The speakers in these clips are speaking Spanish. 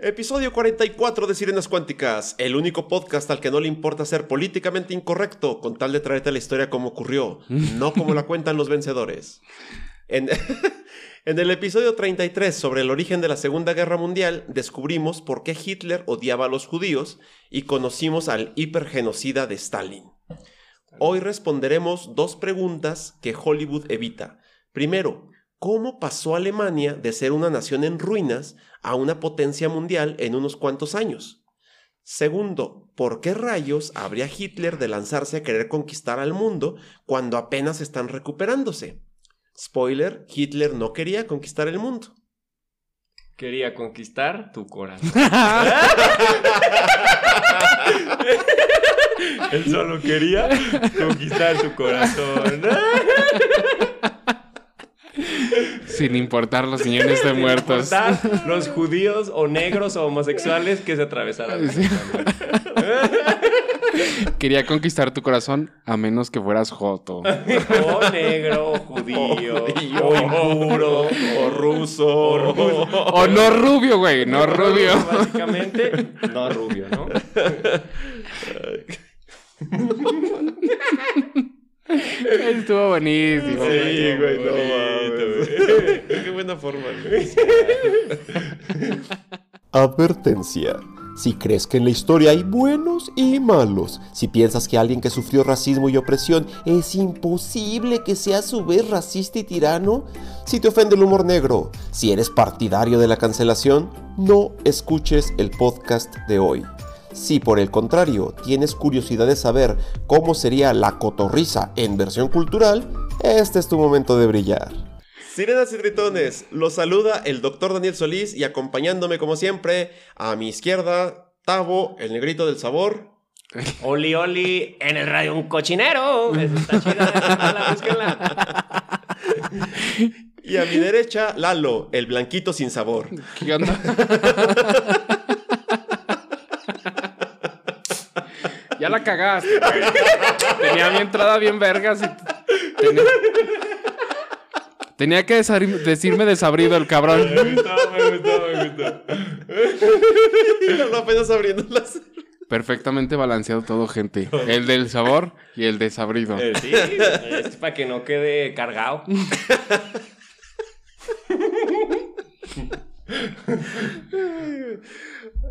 Episodio 44 de Sirenas Cuánticas, el único podcast al que no le importa ser políticamente incorrecto con tal de traerte la historia como ocurrió, no como la cuentan los vencedores. En, en el episodio 33 sobre el origen de la Segunda Guerra Mundial, descubrimos por qué Hitler odiaba a los judíos y conocimos al hipergenocida de Stalin. Hoy responderemos dos preguntas que Hollywood evita. Primero, ¿cómo pasó Alemania de ser una nación en ruinas a una potencia mundial en unos cuantos años? Segundo, ¿por qué rayos habría Hitler de lanzarse a querer conquistar al mundo cuando apenas están recuperándose? Spoiler, Hitler no quería conquistar el mundo. Quería conquistar tu corazón. Él solo quería conquistar tu corazón. Sin importar los millones de muertos. Importar los judíos o negros o homosexuales que se atravesaran. Sí. Quería conquistar tu corazón a menos que fueras joto. O negro, o judío, o impuro, o ruso, o ruso. O no rubio, güey, no rubio. Básicamente, no rubio, ¿no? Estuvo buenísimo. Sí, güey, no mames. Qué buena forma. güey. Advertencia. Si crees que en la historia hay buenos y malos, si piensas que alguien que sufrió racismo y opresión es imposible que sea a su vez racista y tirano, si te ofende el humor negro, si eres partidario de la cancelación, no escuches el podcast de hoy. Si por el contrario tienes curiosidad de saber cómo sería la cotorriza en versión cultural, este es tu momento de brillar. Sirenas y tritones, los saluda el doctor Daniel Solís y acompañándome como siempre, a mi izquierda, Tavo, el negrito del sabor. Oli, oli, en el radio un cochinero. Está chida. Y a mi derecha, Lalo, el blanquito sin sabor. ¿Qué onda? ya la cagaste, güey. Tenía mi entrada bien vergas y tenía, tenía que desar- decirme desabrido el cabrón. Me gustó, me gustó, me gustó. Y Lalo apenas abriendo las... Perfectamente balanceado todo, gente. El del sabor y el desabrido. Eh, Sí, es para que no quede cargado.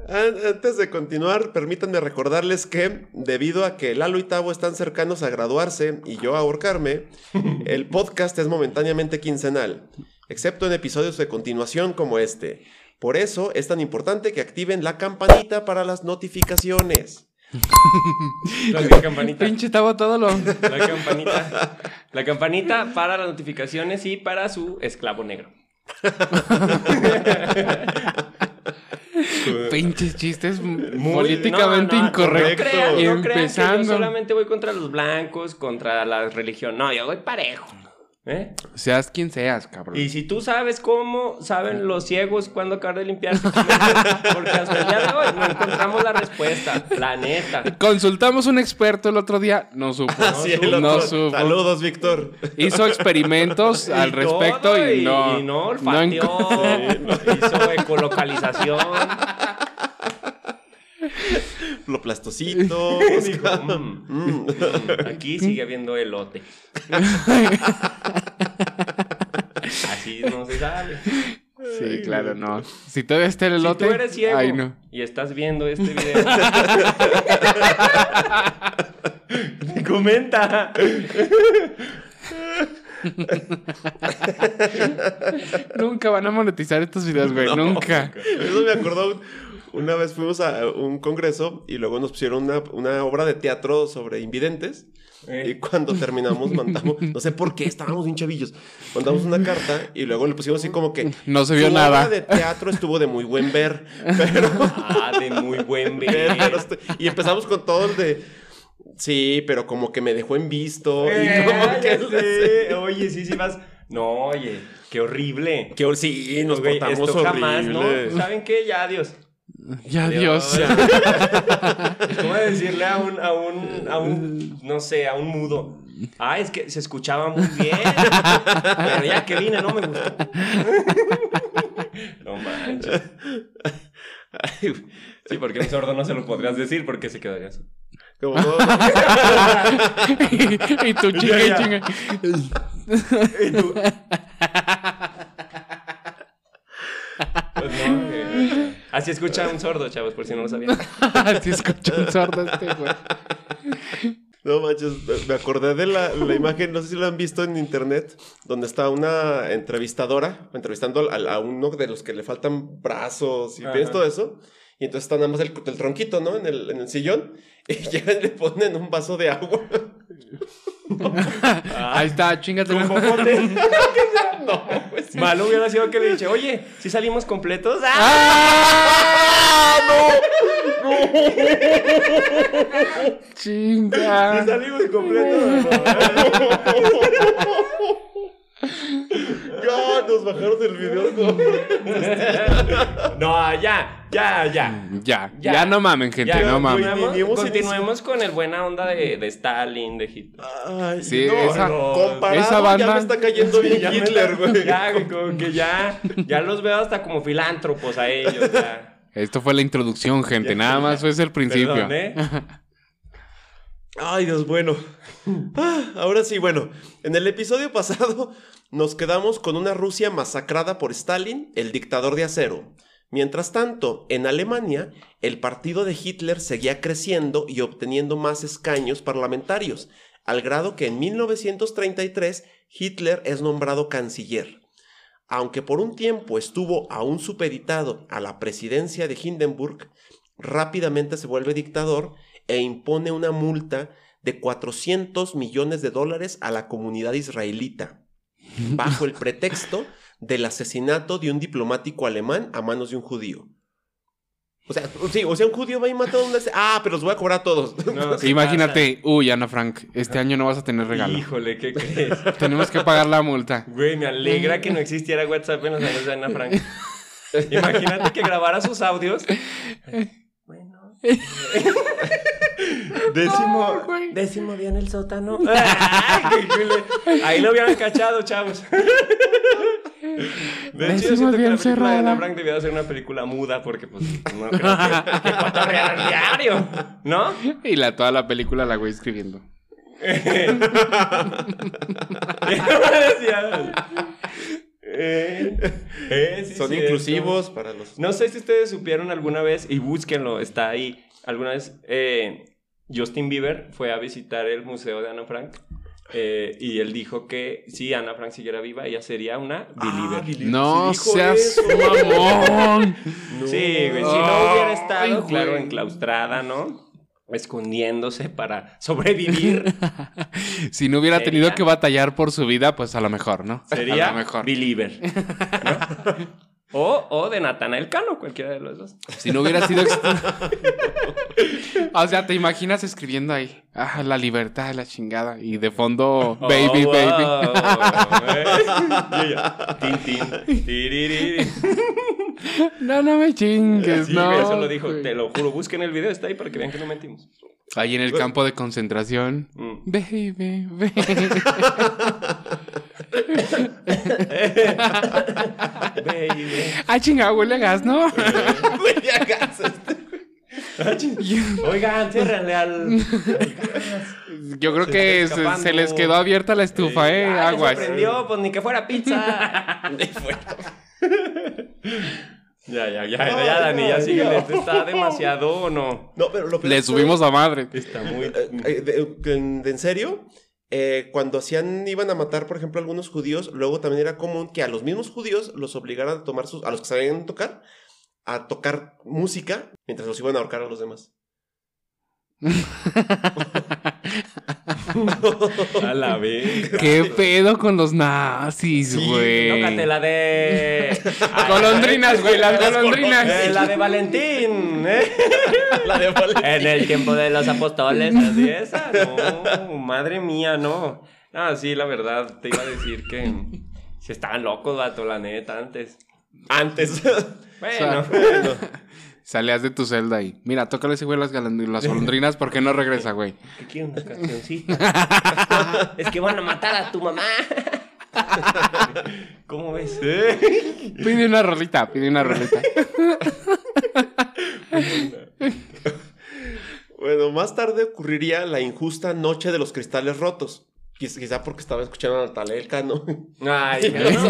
An- Antes de continuar, permítanme recordarles que, debido a que Lalo y Tavo están cercanos a graduarse y yo a ahorcarme, el podcast es momentáneamente quincenal, excepto en episodios de continuación como este. Por eso es tan importante que activen la campanita para las notificaciones. La campanita. Pinche estaba todo lo. La campanita. La campanita para las notificaciones y para su esclavo negro. Pinches chistes Muy- políticamente no, no, incorrectos. No crean que yo solamente voy contra los blancos, contra la religión. No, yo voy parejo. ¿Eh? Seas quien seas, cabrón. Y si tú sabes cómo saben los ciegos cuándo acabar de limpiarse, porque hasta el día de hoy no encontramos la respuesta. La neta. Consultamos un experto el otro día, no supo. Es, no supo. Saludos, Víctor. Hizo experimentos al respecto todo, y no. Y no no olfateó, hizo ecolocalización. Lo plastosito. Dijo, "Mm, mm, aquí sigue habiendo elote. Así no se sabe. Sí, claro, no. Si todavía está el Si elote. tú eres ciego Ay, no. y estás viendo este video, comenta. Nunca van a monetizar estos videos, güey. Nunca. Eso me acordó. Una vez fuimos a un congreso y luego nos pusieron una, una obra de teatro sobre invidentes. Y cuando terminamos, mandamos, no sé por qué, estábamos bien chavillos. Mandamos una carta y luego le pusimos así como que. No se vio "Su nada". obra de teatro estuvo de muy buen ver. Pero. Ah, de muy buen ver. y empezamos con todo el de. Sí, pero como que me dejó en visto. y Eh, como que. Oye, sí, sí vas. No, oye, qué horrible. Que sí, nos Güey, portamos esto horrible. jamás, ¿no? ¿Saben qué? Ya, adiós. Ya, Dios. ¿Cómo decirle a un, a un, a un, no sé, a un mudo? Ah, es que se escuchaba muy bien. Pero ya que vine, no me gustó. No manches. Sí, porque un sordo no se lo podrías decir porque se quedaría así. Como, no. y tú chinga y chinga. Y tú- Pues no, eh, así escucha un sordo, chavos, por si no lo sabían. Así escucha un sordo este, güey. No manches, me- acordé de la, la imagen, no sé si lo han visto en internet, donde está una entrevistadora entrevistando al- a uno de los que le faltan brazos y ves todo eso. Y entonces está nada más el, el tronquito, ¿no? En el, en el sillón. Y llegan y le ponen un vaso de agua. Ahí está, chingate. Con popote. Malo hubiera sido que le dije, oye, si salimos completos. ¡Ah! Chinga. Si salimos completos. Ya, nos bajaron el video. No. No, ya, ya, ya. Ya, Ya. ya, no mamen, gente, Ya, no mamen. continuemos, con el buena onda de, de Stalin, de Hitler. Ay, Sí, no, esa- no, comparado, esa banda- ya me está cayendo bien Hitler, la- güey. Ya, como que ya, ya los veo hasta como filántropos a ellos. Ya. Esto fue la introducción, gente. Nada más fue el principio. Perdón, ¿eh? Ay, Dios, bueno. Ah, ahora sí, bueno. En el episodio pasado nos quedamos con una Rusia masacrada por Stalin, el dictador de acero. Mientras tanto, en Alemania, el partido de Hitler seguía creciendo y obteniendo más escaños parlamentarios, al grado que en 1933 Hitler es nombrado canciller. Aunque por un tiempo estuvo aún supeditado a la presidencia de Hindenburg, rápidamente se vuelve dictador e impone una multa de 400 millones de dólares a la comunidad israelita, bajo el pretexto del asesinato de un diplomático alemán a manos de un judío. O sea, sí, o sea, un judío va y mata a un... Ah, pero los voy a cobrar a todos. No, Imagínate, uy, Ana Frank, este año no vas a tener regalo. Híjole, ¿qué crees? Tenemos que pagar la multa. Güey, me alegra que no existiera WhatsApp en los años de Ana Frank. Imagínate que grabara sus audios. Bueno. Décimo, décimo día en el sótano. Ahí lo hubieran cachado, chavos. De hecho, yo Décimo siento que la película de. Ana Frank ser una película muda porque, pues, no creo que, que cotorrearan diario, ¿no? Y la, toda la película la voy escribiendo. Eh, eh, sí, Son cierto. inclusivos para los... No sé si ustedes supieron alguna vez, y búsquenlo, está ahí. Alguna vez eh, Justin Bieber fue a visitar el museo de Ana Frank eh, y él dijo que si Ana Frank siguiera viva, ella sería una believer. Ah, Billy- No sí seas mamón. sí, güey, si no hubiera estado, claro, enclaustrada, ¿no? Escondiéndose para sobrevivir, Si no hubiera tenido que batallar por su vida, pues a lo mejor, ¿no? sería A lo mejor. believer. ¿no? O, o de Natanael Cano, cualquiera de los dos. Si no hubiera sido... o sea, te imaginas escribiendo ahí, ah, la libertad, la chingada, y de fondo, baby, Oh, baby. wow, ¿eh? Tin, tin. No, no me chingues, Sí, no. eso lo dijo, te lo juro, busquen el video, está ahí para que vean que no mentimos. Ahí en el campo de concentración. Mm. Baby, baby. Baby. ah, chingada, huele a gas, ¿no? Huele a gas este. Oigan, ciérrenle al. Yo creo Se que se, les quedó abierta la estufa, ¿eh? Aguas. Se prendió, pues ni que fuera pizza. ya, ya, ya, No, ya, Dani, ya no. ¿Está demasiado o no? No, pero lo Le subimos a madre. Está muy. Eh, eh, de, de- de- en serio, eh, cuando hacían, iban a matar, por ejemplo, a algunos judíos, luego también era común que a los mismos judíos los obligaran a tomar sus, a los que sabían tocar, a tocar música mientras los iban a ahorcar a los demás. A la vez. ¿Qué pedo con los nazis, Sí, güey? Tócate la de. Golondrinas, güey, las Eh, golondrinas. la de Valentín, ¿eh? La de Valentín. En el tiempo de los apóstoles, así esa. No, madre mía, no. Ah, sí, la verdad, te iba a decir que si estaban locos, vato, la neta, antes. Antes. Bueno, Salías de tu celda y, mira, tócale ese güey las, las golondrinas porque no regresa, güey. Es que van a matar a tu mamá. ¿Cómo ves? Pide una rolita, pide una rolita. bueno, más tarde ocurriría la injusta noche de los cristales rotos. Quizá porque estaba escuchando a Natalia el Cano. Ay, no, no,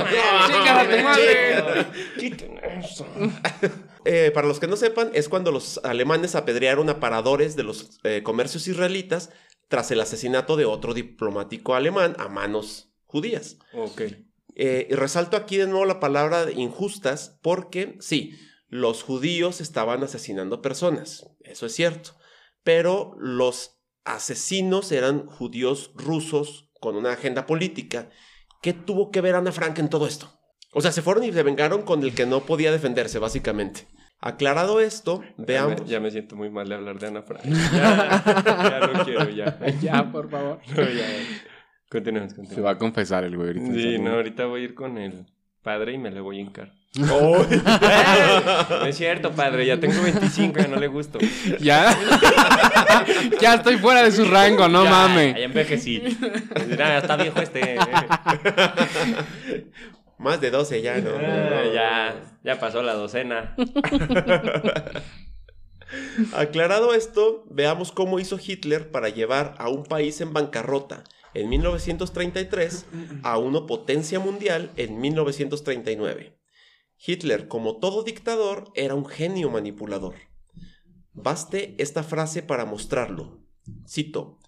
no, eh, para los que no sepan, es cuando los alemanes apedrearon a paradores de los eh, comercios israelitas tras el asesinato de otro diplomático alemán a manos judías. Ok. Eh, y resalto aquí de nuevo la palabra de injustas porque sí, los judíos estaban asesinando personas, eso es cierto, pero los asesinos eran judíos rusos con una agenda política. ¿Qué tuvo que ver Ana Frank en todo esto? O sea, se fueron y se vengaron con el que no podía defenderse, básicamente. Aclarado esto, Ya veamos. me, ya me siento muy mal de hablar de Ana Frank. Ya, ya no quiero, ya. Ya, por favor. No, ya. Continuemos, Se continuemos. va a confesar el güey ahorita. Sí, no, ahorita voy a ir con el padre y me le voy a hincar. Oh. No es cierto, padre, ya tengo 25 y no le gusto. Ya. ya estoy fuera de su rango, no Ya, mames. Ya envejecí. Está viejo este. Más de 12 ya, ¿no? Ah, ya, ya pasó la docena. Aclarado esto, veamos cómo hizo Hitler para llevar a un país en bancarrota en 1933 a una potencia mundial en 1939. Hitler, como todo dictador, era un genio manipulador. Baste esta frase para mostrarlo. Cito,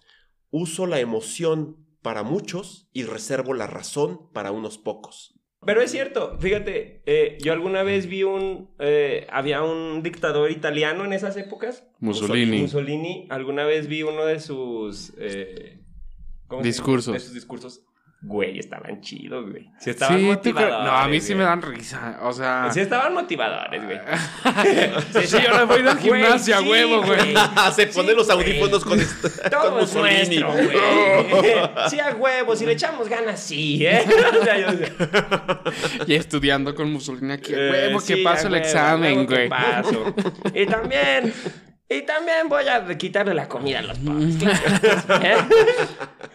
uso la emoción para muchos y reservo la razón para unos pocos. Pero es cierto, fíjate, eh, yo alguna vez vi un... eh, había un dictador italiano en esas épocas. Mussolini. Mussolini, alguna vez vi uno de sus... eh, ¿cómo se? Discursos. De sus discursos. Güey, estaban chidos, güey. Sí, estaban Sí, motivadores. creo- No, a mí sí me dan risa. O sea. Sí, estaban motivadores, güey. Sí, yo no voy al Güey, gimnasio a sí, huevo, güey. Se pone Sí, los audífonos con, este- con Todo es Mussolini. nuestro, güey. Sí, a huevo, si le echamos ganas, sí, ¿eh? O sea, yo- Y estudiando con Mussolini aquí. Eh, huevo que sí, paso a el huevo, a examen, huevo que güey. paso. Y también, y también voy a quitarle la comida a los pobres. ¿Eh?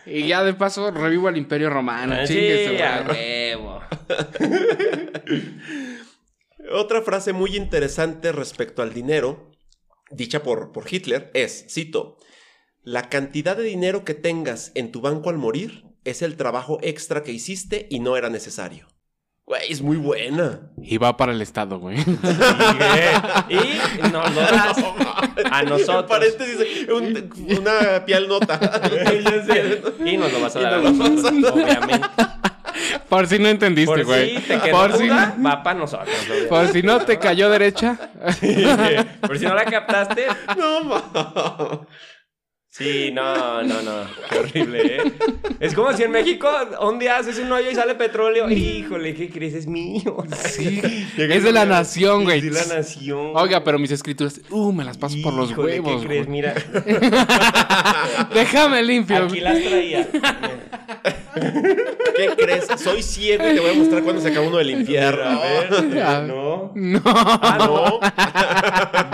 Y ya de paso revivo al Imperio Romano. Sí, a huevo. Otra frase muy interesante respecto al dinero, dicha por, por Hitler, es, cito, la cantidad de dinero que tengas en tu banco al morir es el trabajo extra que hiciste y no era necesario. Güey, es muy buena. Y va para el Estado, güey. Y nos lo das a En nosotros. paréntesis, un- una piel nota. Y nos lo vas a dar a nosotros, obviamente. Por si no entendiste, Por güey. si te quedó por, si, duda, va para nosotros. obviamente. por si no te cayó derecha. Por si no la captaste. No, ma. Sí, no, no, no. Qué horrible, ¿eh? Es como si en México un día haces un hoyo y sale petróleo. Híjole, ¿qué crees? Es mío. Sí. Es de la nación, güey. Es de la nación. Oiga, pero mis escrituras, uh, me las paso por los Híjole, huevos. ¿Qué crees? güey. Mira, Déjame limpio. aquí las traía. ¿Qué crees? Soy ciego y te voy a mostrar cuando se acaba uno del infierno. A ver, Ah. no. No. Ah, no.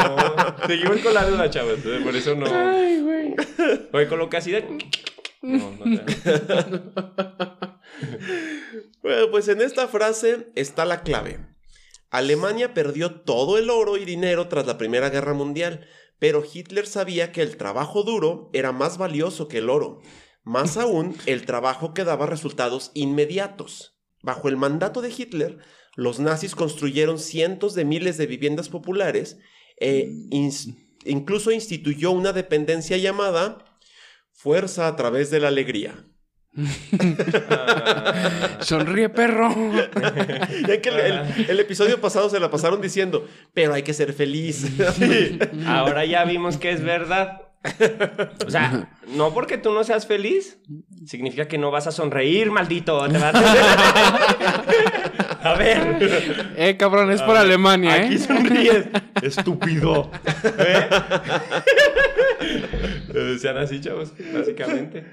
No. Seguimos con la duda, chavos. entonces Por eso no. Ay, güey. Oye, con lo que así de. No, no te- Bueno, pues en esta frase está la clave. Alemania perdió todo el oro y dinero tras la Primera Guerra Mundial, pero Hitler sabía que el trabajo duro era más valioso que el oro. Más aún, el trabajo que daba resultados inmediatos. Bajo el mandato de Hitler, los nazis construyeron cientos de miles de viviendas populares e ins- incluso instituyó una dependencia llamada Fuerza a través de la alegría. Sonríe, perro. Ya que el, el- el episodio pasado se la pasaron diciendo, pero hay que ser feliz. Ahora ya vimos que es verdad. O sea, no porque tú no seas feliz, significa que no vas a sonreír, maldito. Te vas a... a ver, Eh, cabrón, es por Alemania, aquí ¿eh? sonríes, estúpido. ¿Eh? Lo decían así, chavos, básicamente.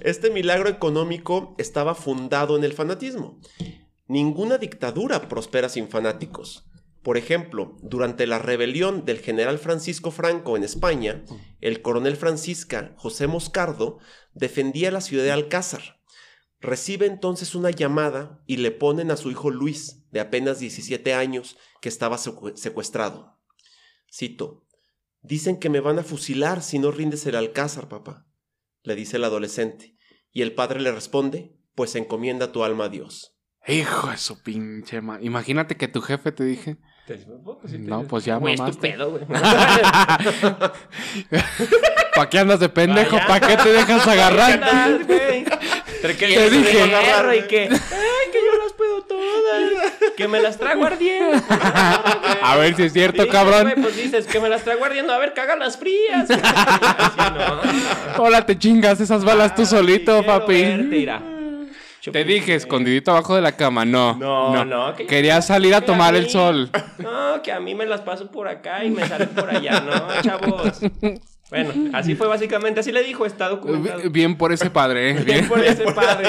Este milagro económico estaba fundado en el fanatismo. Ninguna dictadura prospera sin fanáticos. Por ejemplo, durante la rebelión del general Francisco Franco en España, el coronel francisca José Moscardo defendía la ciudad de Alcázar. Recibe entonces una llamada y le ponen a su hijo Luis, de apenas 17 años, que estaba secu- secuestrado. Cito, Dicen que me van a fusilar si no rindes el alcázar, papá, le dice el adolescente. Y el padre le responde, pues encomienda tu alma a Dios. Hijo de su pinche ma... Imagínate que tu jefe te dije. No, pues ya Güey, es tu mamaste. pedo, güey. ¿Para qué andas de pendejo? ¿Para qué te dejas agarrar? Andas, güey. Entre que Te dije. agarro y que, ay, que yo las puedo todas, que me las trago ardiendo. A ver si es cierto, cabrón. pues dices que me las trago ardiendo, a ver, las frías. Así no. Hola, te chingas esas balas tú solito, papi. verte, irá. Te dije, escondidito abajo de la cama. No. No, no, que- Quería salir a que tomar a el sol. No, que a mí me las paso por acá y me salen por allá, no, chavos. Bueno, así fue básicamente, así le dijo, está documentado. Bien por ese padre, ¿eh? Bien Bien. por ese padre.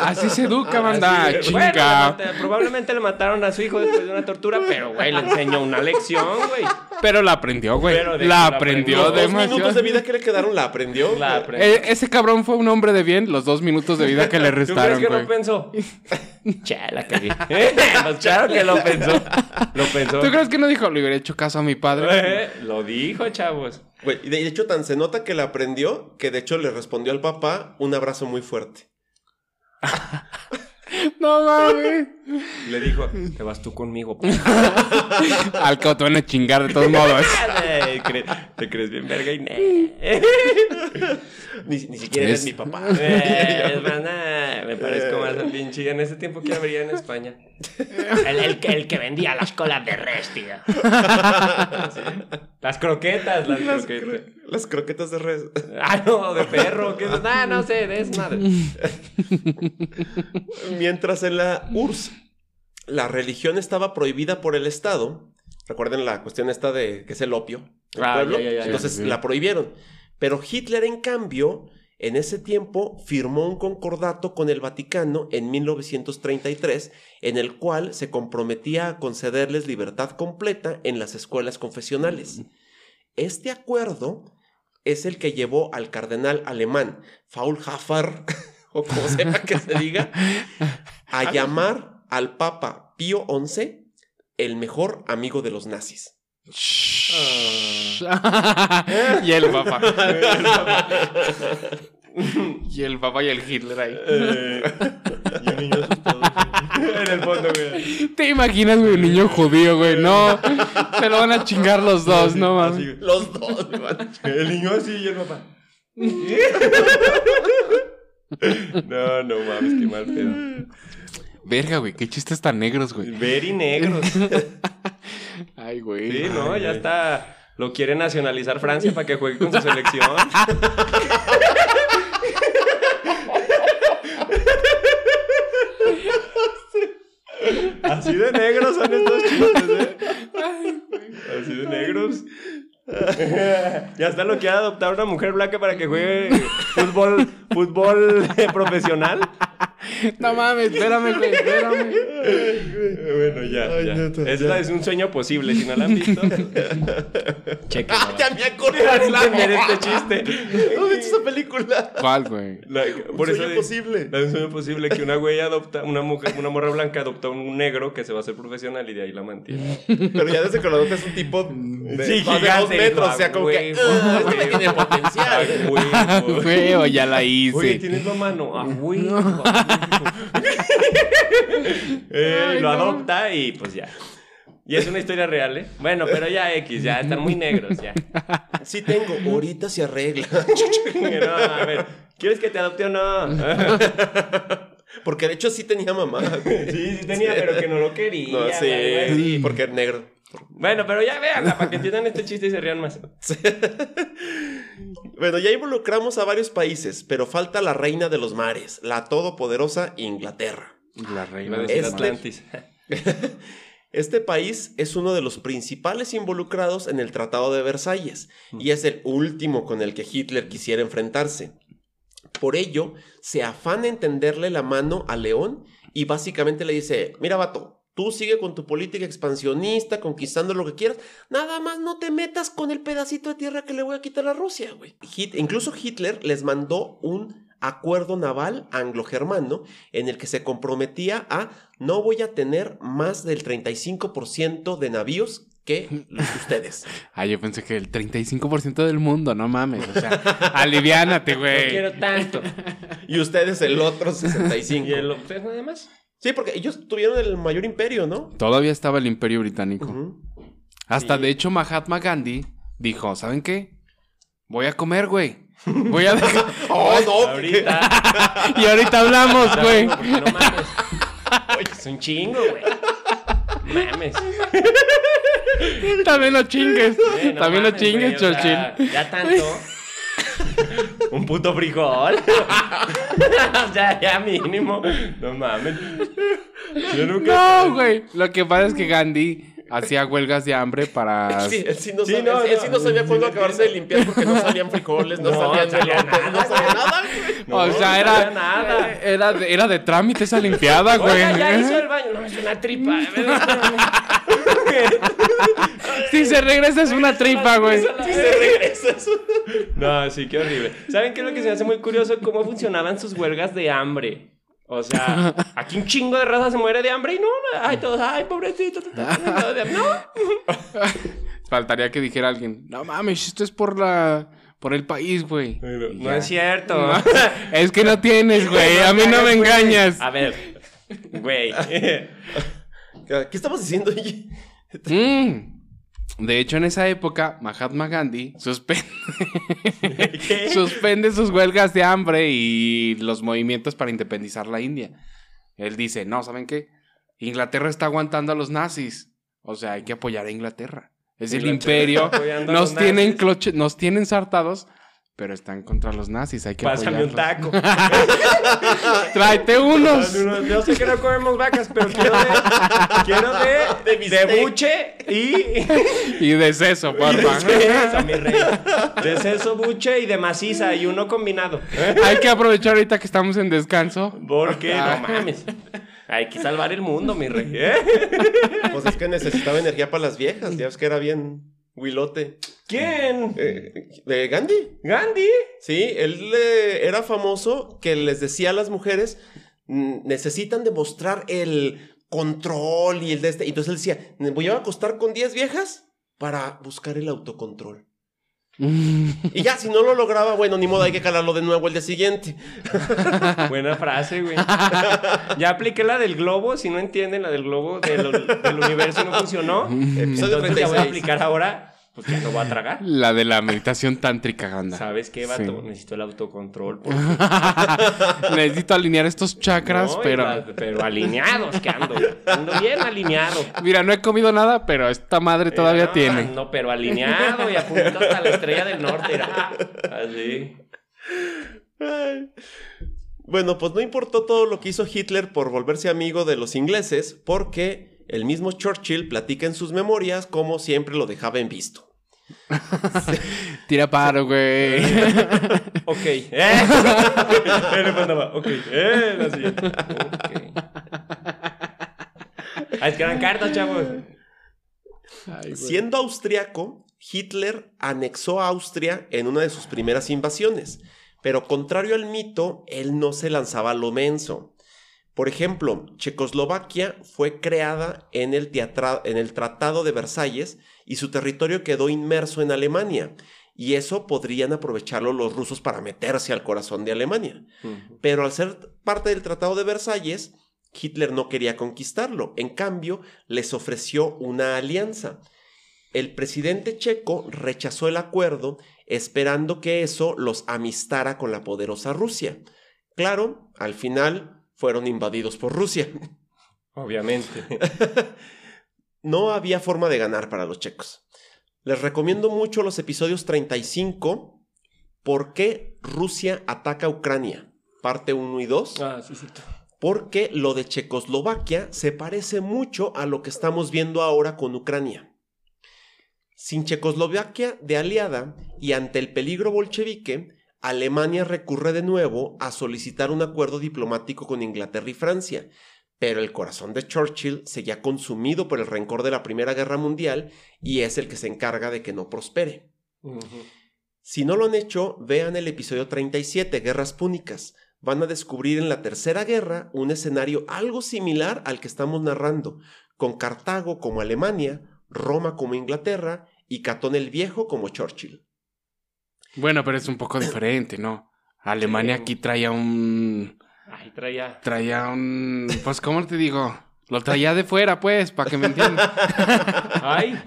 Así se educa, banda. Así bueno, Chinga. probablemente le mataron a su hijo después de una tortura, pero güey, le enseñó una lección, güey. Pero la aprendió, güey. La la aprendió aprendió. Los dos demasiado. minutos de vida que le quedaron la aprendió. La aprendió. Eh, ese cabrón fue un hombre de bien los dos minutos de vida que le ¿Tú crees restaron, que güey. no pensó? Chala, cagué. Pues claro que lo pensó. Lo pensó. ¿Tú crees que no dijo, le hubiera hecho caso a mi padre? Eh, Lo dijo, chavos. Güey, de hecho, tan se nota que la aprendió que de hecho le respondió al papá un abrazo muy fuerte. No mames. Le dijo, te vas tú conmigo. Al que te van a chingar de todos modos. Te crees bien verga y ne. Ni, ni siquiera eres Es- mi papá. Es me parezco más al pinche. En ese tiempo que habría en España. El, el que, el que vendía las colas de res, tío. Sí. Las croquetas, las, Las, croquetas. cro- las croquetas de res. Ah, no, de perro. ¿qué? Nah, no sé, de es madre. Mientras en la URSS la religión estaba prohibida por el Estado, recuerden la cuestión esta de que es el opio, el Ah, pueblo, ya, ya, ya, entonces la prohibieron. Pero Hitler, en cambio, en ese tiempo firmó un concordato con el Vaticano en 1933, en el cual se comprometía a concederles libertad completa en las escuelas confesionales. Este acuerdo es el que llevó al cardenal alemán Faulhafer, o como sea que se diga, a llamar al Papa Pío XI el mejor amigo de los nazis. y el papá. y el papá y el Hitler ahí. y un niño asustado. en el fondo, güey. ¿Te imaginas, güey? Un niño judío, güey. No. Se lo van a chingar los dos, no mames. güey. Los dos, man. El niño así y el papá. No, no mames, qué mal pedo. Verga, güey. Qué chistes tan negros, güey. Very negros. Ay, güey. Sí, no, ya está. Lo quiere nacionalizar Francia para que juegue con su selección. Así de negros son estos chistes, ¿eh? Así de negros. Ya está lo que ha adoptar una mujer blanca para que juegue fútbol, fútbol eh, profesional. No mames, espérame, güey. Espérame. Bueno, ya, Ay, ya. neta, Esta ya. es un sueño posible. Si no la han visto, chequen. Ah, ya me acordé. Entender este chiste. ¿No viste esa película? ¿Cuál, güey? La- Un por eso sueño de- posible. la- un sueño posible que una güey adopta, una mujer, una morra blanca adopta un negro que se va a hacer profesional y de ahí la mantiene. Pero ya desde que lo adoptas es un tipo de, Sí, más de gigante, dos metros. ah, o sea, como que huevo, ah, este huevo. tiene potencial. Ah, huevo. Feo, ya la hice. Oye, ¿tienes la mano? Ah, güey. Eh, lo adopta y pues ya. Y es una historia real, ¿eh? Bueno, pero ya X, ya están muy negros, ya. Sí tengo, ahorita se arregla. No, a ver, ¿quieres que te adopte o no? Porque de hecho sí tenía mamá. Sí, sí tenía, pero que no lo quería. No, sí, sí, porque es negro. Bueno, pero ya veanla para que entiendan este chiste y se rían más. Bueno, ya involucramos a varios países, pero falta la reina de los mares, la todopoderosa Inglaterra. La reina decir Este- Atlantis. Este país es uno de los principales involucrados en el Tratado de Versalles y es el último con el que Hitler quisiera enfrentarse. Por ello, se afana en tenderle la mano a León y básicamente le dice, mira vato, tú sigue con tu política expansionista, conquistando lo que quieras, nada más no te metas con el pedacito de tierra que le voy a quitar a Rusia, güey. Hit- incluso Hitler les mandó un acuerdo naval anglo-germano en el que se comprometía a no voy a tener más del 35% de navíos que los- ustedes. Ah, yo pensé que el 35% del mundo, no mames. O sea, aliviánate, No güey. quiero tanto. Y ustedes el otro 65. ¿Y el ustedes nada más? Sí, porque ellos tuvieron el mayor imperio, ¿no? Todavía estaba el imperio británico. Hasta Sí. de hecho Mahatma Gandhi dijo, ¿saben qué? Voy a comer, güey. Voy a dejar... Oh, no, Ahorita. y ahorita hablamos, güey. No, no mames. Oye, es un chingo, güey. Mames. También lo chingues. No También lo mames, chingues, güey, o sea, Churchill. ya tanto. Un puto frijol. ya, ya mínimo. No mames. Yo nunca. No, güey. Lo que pasa es que Gandhi hacía huelgas de hambre para... Sí, él sí no Sí, sabía, no, él sí no. no sabía cuándo acabarse de limpiar porque no salían frijoles, no, No, salían nada, no salía nada. güey. No, o sea, sabía era, nada. era, de, era de trámite esa limpiada, güey. Oiga, ya hizo el baño. No, es una tripa. Si se regresa es una tripa, güey. Sí se regresa eso. No, sí, qué horrible. ¿Saben qué es lo que se me hace muy curioso? Cómo funcionaban sus huelgas de hambre. O sea, aquí un chingo de raza se muere de hambre y no, ay, todos, ay, pobrecito, te estás muriendo de hambre. No. Faltaría que dijera alguien, no mames, esto es por la... Por el país, güey. No es cierto. Es que no tienes, güey. A mí no me engañas. A ver, güey. ¿Qué estamos diciendo? Mm. De hecho, en esa época, Mahatma Gandhi suspende, sus huelgas de hambre y los movimientos para independizar la India. Él dice, no, ¿saben qué? Inglaterra está aguantando a los nazis. O sea, hay que apoyar a Inglaterra. Es el imperio. Nos tienen, cloche- nos tienen sartados, pero están contra los nazis. Hay que Pásame un taco. Tráete unos. Yo sé que no comemos vacas, pero quiero de. Quiero de. De De, buche y. Y de seso, porfa. Eso, mi rey. De seso, buche y de maciza y uno combinado. Hay que aprovechar ahorita que estamos en descanso. Porque Ah. no mames. Hay que salvar el mundo, mi rey. ¿eh? Pues es que necesitaba energía para las viejas, ya ves que era bien huilote. ¿Quién? Eh, ¿De Gandhi? Gandhi. Sí, él eh, era famoso que les decía a las mujeres, mm, necesitan demostrar el control y el de este. Y entonces él decía, voy a acostar con 10 viejas para buscar el autocontrol. Y ya, si no lo lograba, bueno, ni modo, hay que calarlo de nuevo el día siguiente. Buena frase, güey. Ya apliqué la del globo. Si no entienden la del globo del, del universo no funcionó. Episodio Entonces ya voy a 36. aplicar ahora. Pues ya no voy a tragar. La de la meditación tántrica, ganda. ¿Sabes qué, vato? Sí. Necesito el autocontrol. porque- Necesito alinear estos chakras, No, pero... la- pero alineados que ando. Ando bien alineado. Mira, no he comido nada, pero esta madre todavía No, tiene. No, pero alineado y apunto hasta la estrella del norte. era Así. Ay. Bueno, pues no importó todo lo que hizo Hitler por volverse amigo de los ingleses, porque el mismo Churchill platica en sus memorias cómo siempre lo dejaba en visto. Tira paro, güey. Ok. ¿Eh? Ok. Eh, la siguiente. Ok. Ah, cartas, chavos. Ay. Siendo austriaco, Hitler anexó a Austria en una de sus primeras invasiones, pero contrario al mito, él no se lanzaba a lo menso. Por ejemplo, Checoslovaquia fue creada en el, teatra- en el Tratado de Versalles y su territorio quedó inmerso en Alemania, y eso podrían aprovecharlo los rusos para meterse al corazón de Alemania. Pero al ser parte del Tratado de Versalles, Hitler no quería conquistarlo. En cambio, les ofreció una alianza. El presidente checo rechazó el acuerdo esperando que eso los amistara con la poderosa Rusia. Claro, al final fueron invadidos por Rusia. Obviamente. No había forma de ganar para los checos. Les recomiendo mucho los episodios 35, ¿Por qué Rusia ataca a Ucrania? Parte 1 y 2. Ah, sí, sí. Porque lo de Checoslovaquia se parece mucho a lo que estamos viendo ahora con Ucrania. Sin Checoslovaquia de aliada y ante el peligro bolchevique, Alemania recurre de nuevo a solicitar un acuerdo diplomático con Inglaterra y Francia, pero el corazón de Churchill seguía consumido por el rencor de la Primera Guerra Mundial y es el que se encarga de que no prospere. Si no lo han hecho, vean el episodio 37, Guerras Púnicas. Van a descubrir en la Tercera Guerra un escenario algo similar al que estamos narrando, con Cartago como Alemania, Roma como Inglaterra y Catón el Viejo como Churchill. Bueno, pero es un poco diferente, ¿no? Alemania Sí. aquí traía un... Ay, traía. Traía un... Pues, ¿cómo te digo? Lo traía de fuera, pues, para que me entiendan. Ay.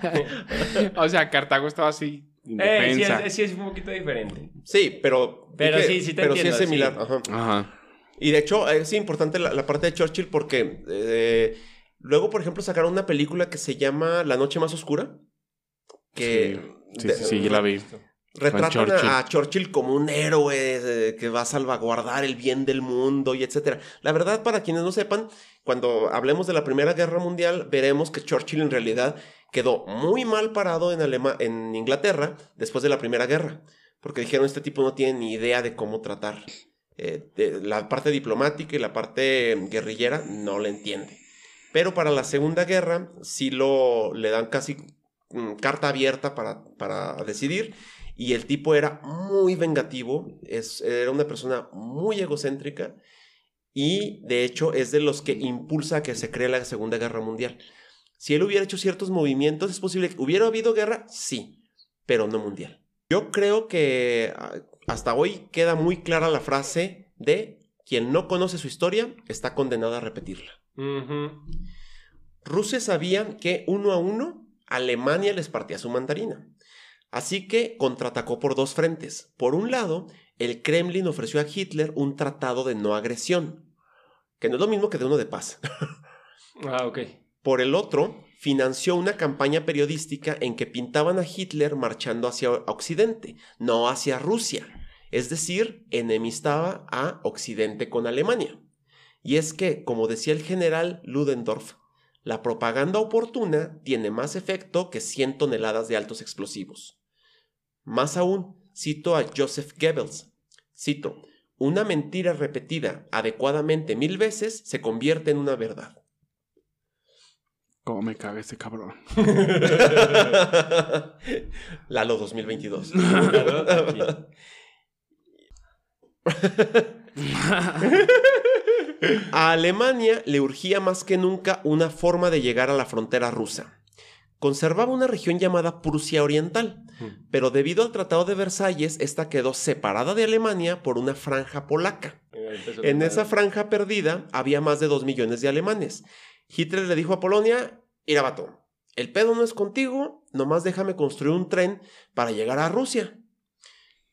o sea, Cartago estaba así, Eh, sí, es, sí, es un poquito diferente. Sí, pero... Pero dije- sí, sí te pero entiendo, sí es similar. sí. ajá. Ajá. Y de hecho, es importante la, la parte de Churchill porque eh, luego, por ejemplo, sacaron una película que se llama La Noche Más Oscura. Que Sí, de- sí, sí, yo la vi. Retratan Churchill. A, Churchill como un héroe eh, que va a salvaguardar el bien del mundo y etcétera. La verdad, para quienes no sepan, cuando hablemos de la Primera Guerra Mundial, veremos que Churchill en realidad quedó muy mal parado en, Alema- en Inglaterra después de la Primera Guerra. Porque dijeron, este tipo no tiene ni idea de cómo tratar. eh, de- la parte diplomática y la parte guerrillera no le entiende. Pero para la Segunda Guerra sí lo le dan casi mm, carta abierta para, para decidir. Y el tipo era muy vengativo, es, era una persona muy egocéntrica y de hecho es de los que impulsa a que se cree la Segunda Guerra Mundial. Si él hubiera hecho ciertos movimientos, es posible que hubiera habido guerra, sí, pero no mundial. Yo creo que ah, hasta hoy queda muy clara la frase de quien no conoce su historia está condenado a repetirla. Rusia sabía que uno a uno Alemania les partía su mandarina. Así que contraatacó por dos frentes. Por un lado, el Kremlin ofreció a Hitler un tratado de no agresión, que no es lo mismo que de uno de paz. Ah, ok. Por el otro, financió una campaña periodística en que pintaban a Hitler marchando hacia Occidente, no hacia Rusia. Es decir, enemistaba a Occidente con Alemania. Y es que, como decía el general Ludendorff, la propaganda oportuna tiene más efecto que 100 toneladas de altos explosivos. Más aún, cito a Joseph Goebbels, cito, una mentira repetida adecuadamente mil veces se convierte en una verdad. ¿Cómo me caga este cabrón? Lalo 2022. Claro, aquí. A Alemania le urgía más que nunca una forma de llegar a la frontera rusa. Conservaba una región llamada Prusia Oriental, pero debido al Tratado de Versalles, esta quedó separada de Alemania por una franja polaca. Empezó En esa franja perdida había más de dos millones de alemanes. Hitler le dijo a Polonia, mira vato, el pedo no es contigo, nomás déjame construir un tren para llegar a Rusia.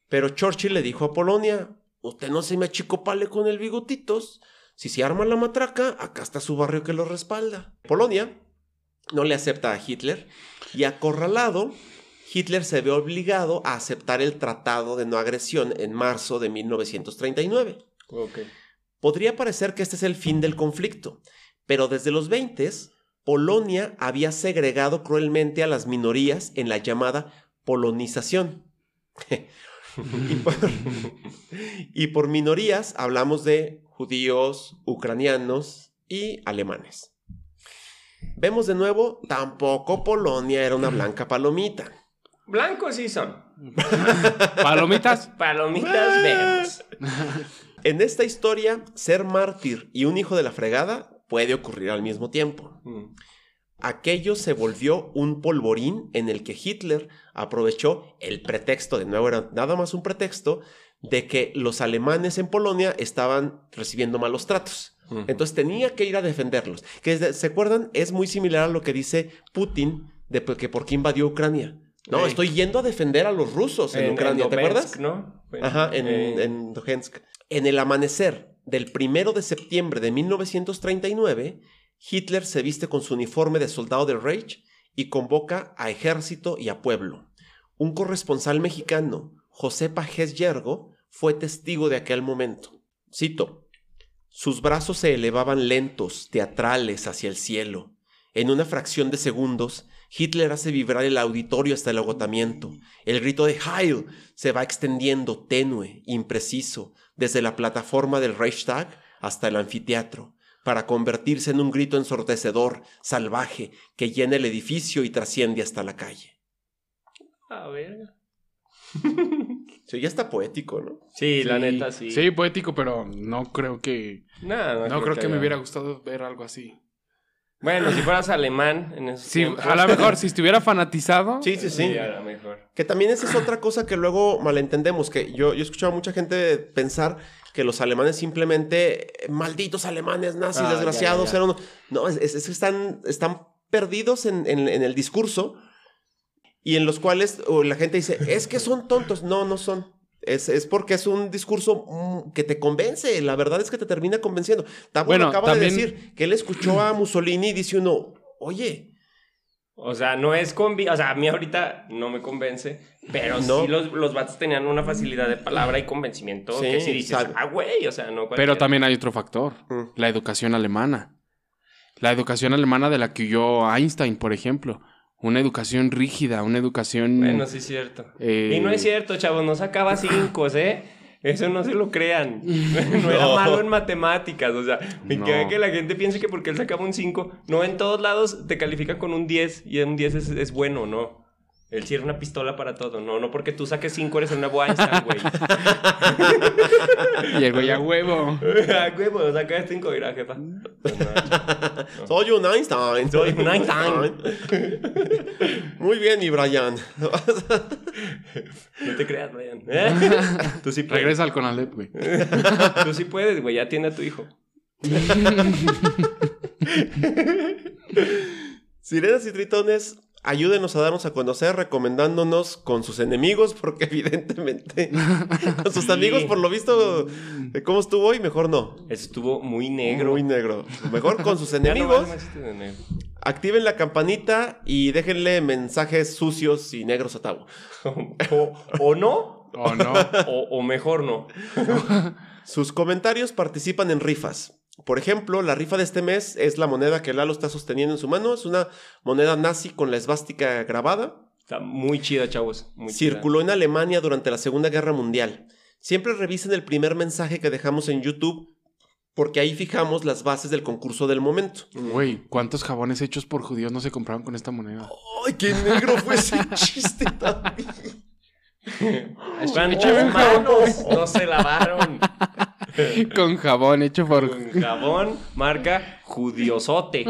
Pero Churchill le dijo a Polonia, usted no se me achicopale con el bigotitos, si se arma la matraca, acá está su barrio que lo respalda. Polonia no le acepta a Hitler y acorralado, Hitler se ve obligado a aceptar el Tratado de No Agresión en marzo de 1939. Ok. Podría parecer que este es el fin del conflicto, pero desde los 20 Polonia había segregado cruelmente a las minorías en la llamada polonización. y, por, y por minorías hablamos de judíos, ucranianos y alemanes. Vemos de nuevo, tampoco Polonia era una blanca palomita. Blancos sí son. ¿Palomitas? Palomitas vemos. En esta historia, ser mártir y un hijo de la fregada puede ocurrir al mismo tiempo. Mm. Aquello se volvió un polvorín en el que Hitler aprovechó el pretexto, de nuevo era nada más un pretexto, de que los alemanes en Polonia estaban recibiendo malos tratos. Entonces tenía que ir a defenderlos. Que ¿Se acuerdan? Es muy similar a lo que dice Putin de que por qué invadió Ucrania. No, estoy yendo a defender a los rusos en, Ucrania, ¿te Donetsk, acuerdas? ¿no? Bueno, Ajá, en, eh, en. En el amanecer del primero de septiembre de 1939, Hitler se viste con su uniforme de soldado del Reich y convoca a ejército y a pueblo. Un corresponsal mexicano, José Pajés Yergo, fue testigo de aquel momento. Cito: Sus brazos se elevaban lentos, teatrales, hacia el cielo. En una fracción de segundos, Hitler hace vibrar el auditorio hasta el agotamiento. El grito de Heil se va extendiendo tenue, impreciso, desde la plataforma del Reichstag hasta el anfiteatro, para convertirse en un grito ensordecedor, salvaje, que llena el edificio y trasciende hasta la calle. A ver. Sí, ya está poético, ¿no? Sí, la neta sí. Sí, poético, pero no creo que. Nah, No, creo que, me hubiera gustado ver algo así. Bueno, si fueras alemán en esos Sí, tiempos. a lo mejor si estuviera fanatizado. Sí, sí, sí. Sí, a lo mejor. Que también esa es otra cosa que luego malentendemos, que yo, yo he escuchado a mucha gente pensar que los alemanes simplemente, malditos alemanes, nazis, Ah, desgraciados, ya, ya, ya. eran- No, es, es- es que están, están perdidos en, en- en el discurso y en los cuales o la gente dice, es que son tontos. No, no son. Es, es porque es un discurso mm, que te convence. La verdad es que te termina convenciendo. Tabo Bueno, acaba también- de decir que él escuchó a Mussolini y dice uno, oye, O sea, no es convi... O sea, a mí ahorita no me convence, pero No. sí los, los vatos tenían una facilidad de palabra y convencimiento Sí, que sí dices, sabe. ah, güey, o sea, no Pero cualquiera. también hay otro factor, Mm. la educación alemana. La educación alemana de la que huyó Einstein, por ejemplo. Una educación rígida, una educación... Bueno, sí es cierto. Eh, Y no es cierto, chavos, no sacaba cinco, ¿eh? Eso no se lo crean. No era malo en matemáticas. O sea, me No. que la gente piense que porque él sacaba un 5, no en todos lados te califican con un 10 y un 10 es, es bueno, no. Él sí era una pistola para todo. No, no porque tú saques 5 eres el nuevo Einstein, güey. Llegó ya huevo. Ah, güey, pues saca 5 dirá, jefa. Pues no, soy un Einstein. Soy un Einstein. Muy bien, mi Brian. no te creas, Brian. ¿Eh? Tú sí puedes. Regresa al Conalep, güey. Tú sí puedes, güey. Ya atiende a tu hijo. Sirenas y tritones, ayúdenos a darnos a conocer recomendándonos con sus enemigos, porque evidentemente con sus amigos, por lo visto, de cómo estuvo hoy, mejor no. Estuvo muy negro. Muy negro. Mejor con sus enemigos, negro. activen la campanita y déjenle mensajes sucios y negros a Tabo. o, o no, ¿O no? o, o mejor no. Sus comentarios participan en rifas. Por ejemplo, la rifa de este mes es la moneda que Lalo está sosteniendo en su mano. Es una moneda nazi con la esvástica grabada. Está muy chida, chavos. Muy chida. Circuló en Alemania durante la Segunda Guerra Mundial. Siempre revisen el primer mensaje que dejamos en YouTube porque ahí fijamos las bases del concurso del momento. Güey, ¿cuántos jabones hechos por judíos no se compraron con esta moneda? ¡Ay, qué negro fue ese chiste también! ¿Cuántas manos no se lavaron? Con jabón hecho por... Con jabón, marca Judiosote.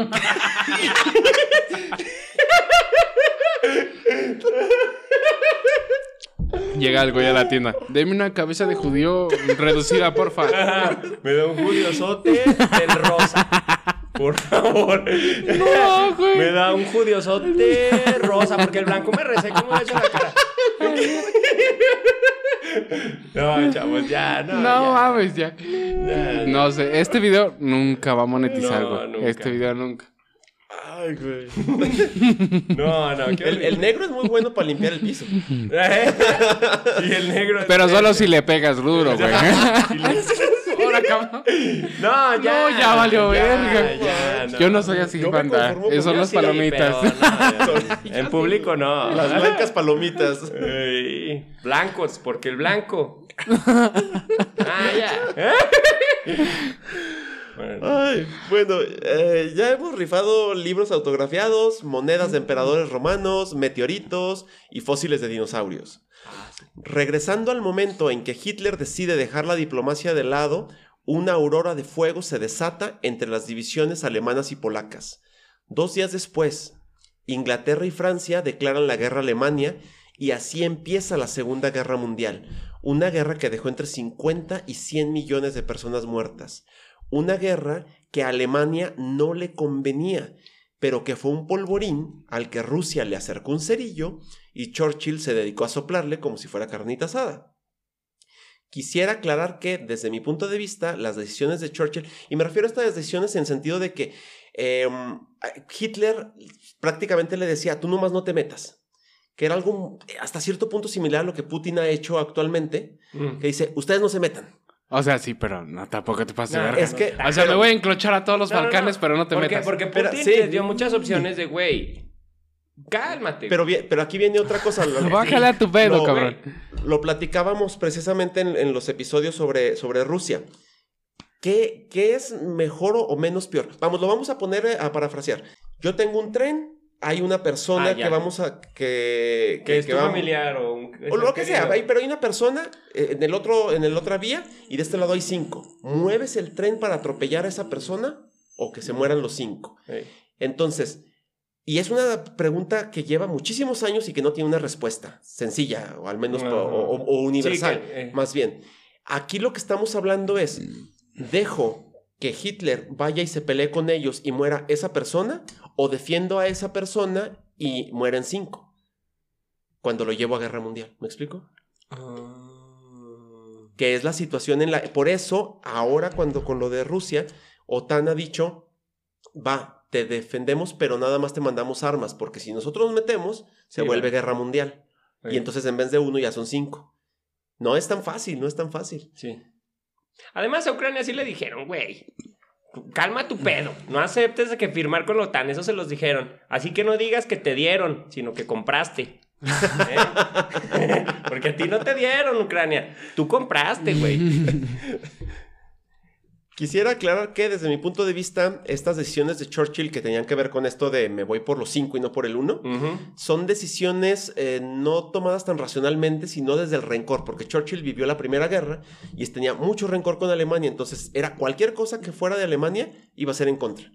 Llega el güey a la tienda. Deme una cabeza de judío reducida, porfa. Me da un judiosote del rosa. Por favor. No, güey. Me da un judiosote rosa, porque el blanco me reseca como le la cara. No, chavos, ya, no. No ya. mames, ya. Ya. No sé, este video nunca va a monetizar, güey. Este video nunca. ¡Ay, güey! No, no, el negro es muy bueno para limpiar el piso. Y el negro. Pero solo si le pegas duro, güey. No, ya. No, ya valió verga. ya, Yo no soy así, Yo me banda. conformo con- Esos son las sí, palomitas. pero no, ya. en público no. Las blancas palomitas. Ey, blancos, porque el blanco. ah, ya. Bueno, Ay, bueno, eh, ya hemos rifado libros autografiados, monedas de emperadores romanos, meteoritos y fósiles de dinosaurios. Regresando al momento en que Hitler decide dejar la diplomacia de lado, una aurora de fuego se desata entre las divisiones alemanas y polacas. Dos días después, Inglaterra y Francia declaran la guerra a Alemania y así empieza la Segunda Guerra Mundial, una guerra que dejó entre 50 y 100 millones de personas muertas. Una guerra que a Alemania no le convenía, pero que fue un polvorín al que Rusia le acercó un cerillo y Churchill se dedicó a soplarle como si fuera carnita asada. Quisiera aclarar que, desde mi punto de vista, las decisiones de Churchill, y me refiero a estas decisiones en el sentido de que eh, Hitler prácticamente le decía, tú nomás no te metas, que era algo hasta cierto punto similar a lo que Putin ha hecho actualmente, mm. que dice, ustedes no se metan. O sea, sí, pero no, tampoco te pases de No, verga. es que- O sea, me pero- voy a enclochar a todos los No, no, no. Balcanes, pero no te porque, metas. Porque Pero, Putin sí. te dio muchas opciones de, güey, cálmate. Pero, pero aquí viene otra cosa. Lo, Bájale a tu pedo, No, cabrón. lo platicábamos precisamente en, en los episodios sobre, sobre Rusia. ¿Qué, ¿Qué es mejor o, menos peor? Vamos, lo vamos a poner eh, a parafrasear. Yo tengo un tren, hay una persona Ah, que vamos a... que, que es tu va- familiar o un... O lo que sea, pero hay una persona eh, en el otro, en el otra vía y de este lado hay cinco. ¿Mueves el tren para atropellar a esa persona o que se mueran los cinco? Ey. Entonces, y es una pregunta que lleva muchísimos años y que no tiene una respuesta sencilla, o al menos Ajá. o, o- o universal, Sí, que, eh. más bien. Aquí lo que estamos hablando es, ¿dejo que Hitler vaya y se pelee con ellos y muera esa persona? ¿O defiendo a esa persona y mueren cinco? Cuando lo llevo a guerra mundial. ¿Me explico? que es la situación en la... Por eso, ahora cuando con lo de Rusia, OTAN ha dicho, va, te defendemos, pero nada más te mandamos armas, porque si nosotros nos metemos, se Sí, vuelve guerra mundial. Sí. Y entonces en vez de uno ya son cinco. No es tan fácil, no es tan fácil. Sí. Además, a Ucrania sí le dijeron, güey, calma tu pedo. No aceptes de que firmar con la OTAN, eso se los dijeron. Así que no digas que te dieron, sino que compraste. ¿Eh? Porque a ti no te dieron, Ucrania. Tú compraste, güey. Quisiera aclarar que desde mi punto de vista, estas decisiones de Churchill que tenían que ver con esto de me voy por los cinco y no por el uno, son decisiones eh, no tomadas tan racionalmente, sino desde el rencor, porque Churchill vivió la Primera Guerra y tenía mucho rencor con Alemania, entonces era cualquier cosa que fuera de Alemania iba a ser en contra.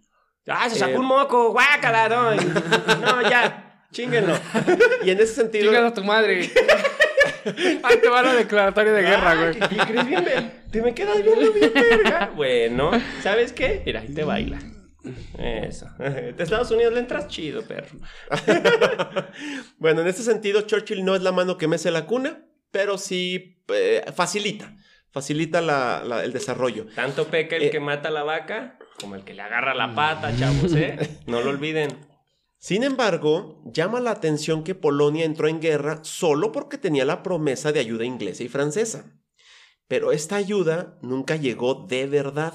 Ah, se sacó Eh, un moco, guácala, no. No, ya, chinguenlo. Y en ese sentido, Chingas a tu madre. Ahí te va la declaratoria de guerra, güey. ¿qué- crees bien, Te me quedas viendo bien, verga. Bueno, ¿sabes qué? Mira, ahí te baila. Eso. De Estados Unidos le entras chido, perro. bueno, en ese sentido, Churchill no es la mano que mece la cuna, pero sí eh, facilita, facilita la- la- el desarrollo. Tanto peca el Eh. que mata a la vaca como el que le agarra la pata, chavos, ¿eh? No lo olviden. Sin embargo, llama la atención que Polonia entró en guerra solo porque tenía la promesa de ayuda inglesa y francesa. Pero esta ayuda nunca llegó de verdad,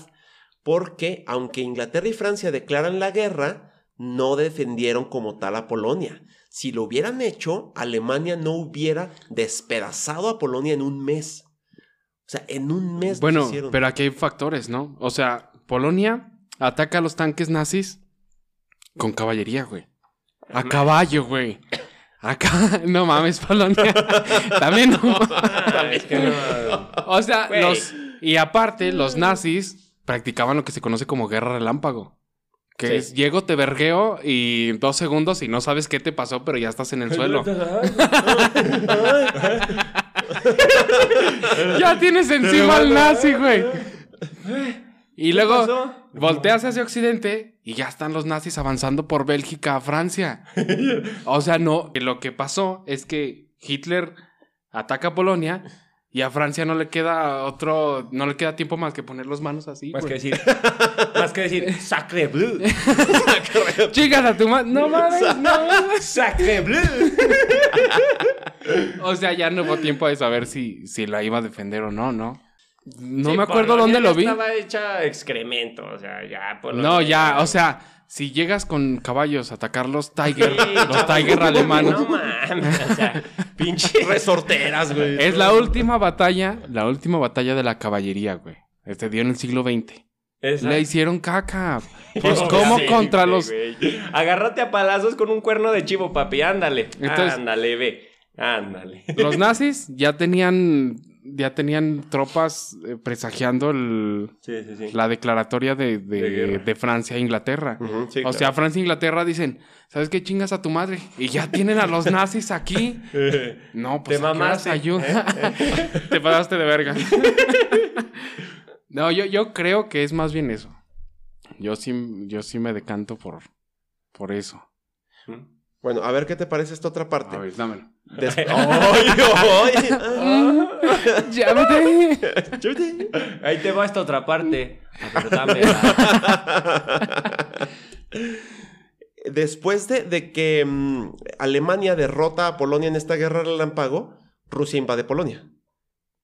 porque aunque Inglaterra y Francia declaran la guerra, no defendieron como tal a Polonia. Si lo hubieran hecho, Alemania no hubiera despedazado a Polonia en un mes. O sea, en un mes lo Bueno, hicieron. pero aquí hay factores, ¿no? O sea, Polonia ataca a los tanques nazis con caballería, güey. A caballo, güey. Acá, no mames, Polonia. También no. O sea, los. Y aparte, los nazis practicaban lo que se conoce como guerra relámpago. Que Sí. es llego, te vergueo y en dos segundos y no sabes qué te pasó, pero ya estás en el suelo. ya tienes encima al nazi, güey. Y luego pasó? volteas hacia Occidente y ya están los nazis avanzando por Bélgica a Francia. O sea, no, lo que pasó es que Hitler ataca a Polonia y a Francia no le queda otro, no le queda tiempo más que poner las manos así. Más que decir, más que decir, sacre bleu. Chicas a tu madre. No mames, no. Sacre bleu. O sea, ya no hubo tiempo de saber si, si la iba a defender o no, ¿no? No Sí, me acuerdo dónde lo vi. Estaba hecha excremento, o sea, ya. Polonia- No, ya, o sea, si llegas con caballos a atacar los Tiger, Sí, los Tiger alemanes. No mames, o sea, pinche. Resorteras, güey. Es la última batalla, la última batalla de la caballería, güey. Se dio en el siglo XX. Esa- Le hicieron caca. Pues, ¿cómo sí, contra los...? Agárrate a palazos con un cuerno de chivo, papi, ándale. Entonces- ándale, ve. Ándale. Los nazis ya tenían... Ya tenían tropas eh, presagiando el- Sí, sí, sí. la declaratoria de, de- De guerra. de Francia e Inglaterra. O claro. sea, Francia e Inglaterra dicen, ¿sabes qué chingas a tu madre? Y ya tienen a los nazis aquí. No, pues Te ¿a qué horas mamaste, ayuda. Te pasaste de verga. no, yo, yo creo que es más bien eso. Yo sí, yo sí me decanto por, por eso. Bueno, a ver qué te parece esta otra parte. A ver, dámelo. Des- ¡Ay, ay! Chúpate. Ahí te va esta otra parte. A ver, dámela. Después de, de que mm, Alemania derrota a Polonia en esta guerra relámpago, Rusia invade Polonia.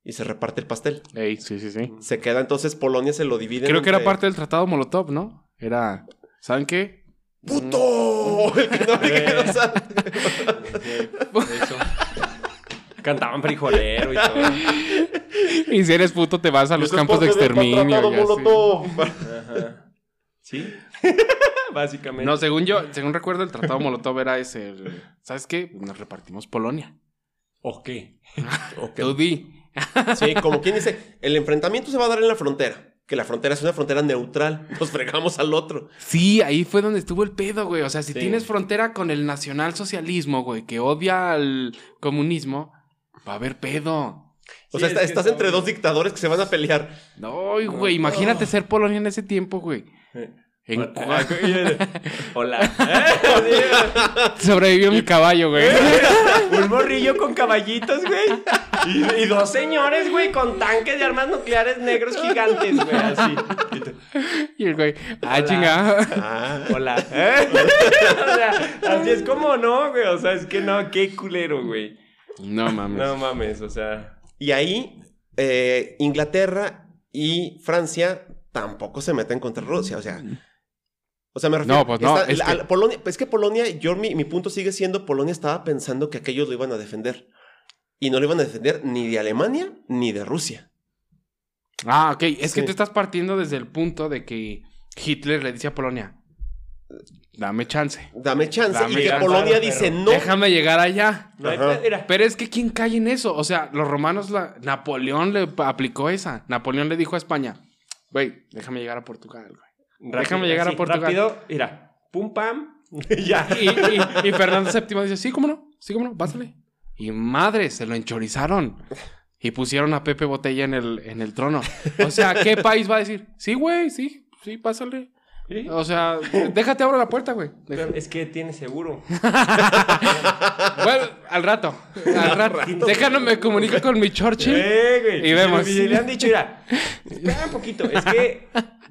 Y se reparte el pastel. Ey, sí, sí, sí. Se queda entonces Polonia, se lo divide. Creo que era parte del tratado Molotov, ¿no? Era, ¿saben qué? ¡Puto! El que no me quiero usar. Eso. Cantaban frijolero y todo. Y si eres puto te vas a los campos de exterminio. tratado y así. Molotov. Ajá. ¿Sí? Básicamente. No, según yo, según recuerdo, el tratado Molotov era ese. el- ¿Sabes qué? Nos repartimos Polonia. ¿O qué? Ok. Tú di. Sí, como quien dice, el enfrentamiento se va a dar en la frontera. Que la frontera es una frontera neutral. Nos fregamos al otro. Sí, ahí fue donde estuvo el pedo, güey. O sea, si Sí. tienes frontera con el nacionalsocialismo, güey, que odia al comunismo, va a haber pedo. O Sí, sea, es está- que estás está entre dos dictadores que se van a pelear. No, güey, imagínate ser Polonia en ese tiempo, güey. En Hola. Sobrevivió mi caballo, güey. Un morrillo con caballitos, güey. Y, y dos señores, güey, con tanques de armas nucleares negros gigantes, güey, así. Y el güey, ah, chingada. Ah. Hola. o sea, así es como no, güey. O sea, es que no, qué culero, güey. No mames. No mames, o sea. Y ahí, eh, Inglaterra y Francia tampoco se meten contra Rusia. O sea, o sea me refiero. No, pues no, está- es la- que- Polonia, es que Polonia, yo mi, mi punto sigue siendo: Polonia estaba pensando que aquellos lo iban a defender. Y no lo iban a defender ni de Alemania ni de Rusia. Ah, ok. Es que tú estás partiendo desde el punto de que Hitler le dice a Polonia, dame chance. Dame chance. Dame y que chance, Polonia dice: No. Déjame llegar allá. Ajá. Pero es que ¿quién cae en eso? O sea, los romanos, la... Napoleón le aplicó esa. Napoleón le dijo a España, güey, déjame llegar a Portugal, güey. Rápido, Déjame llegar a Portugal. Rápido, mira. Pum, pam. ya. Y, y- y Fernando VII dice, sí, cómo no, sí, cómo no, pásale. Y madre, se lo enchorizaron. Y pusieron a Pepe Botella en el, en el trono. O sea, ¿qué país va a decir? Sí, güey, sí, sí, pásale. Sí. O sea, déjate abro la puerta, güey. Pero Es que tiene seguro. Bueno, al rato. Al rato. Déjame me comunico con mi Churchill. Eh, güey. Y vemos. Y le han dicho, mira, espera un poquito. Es que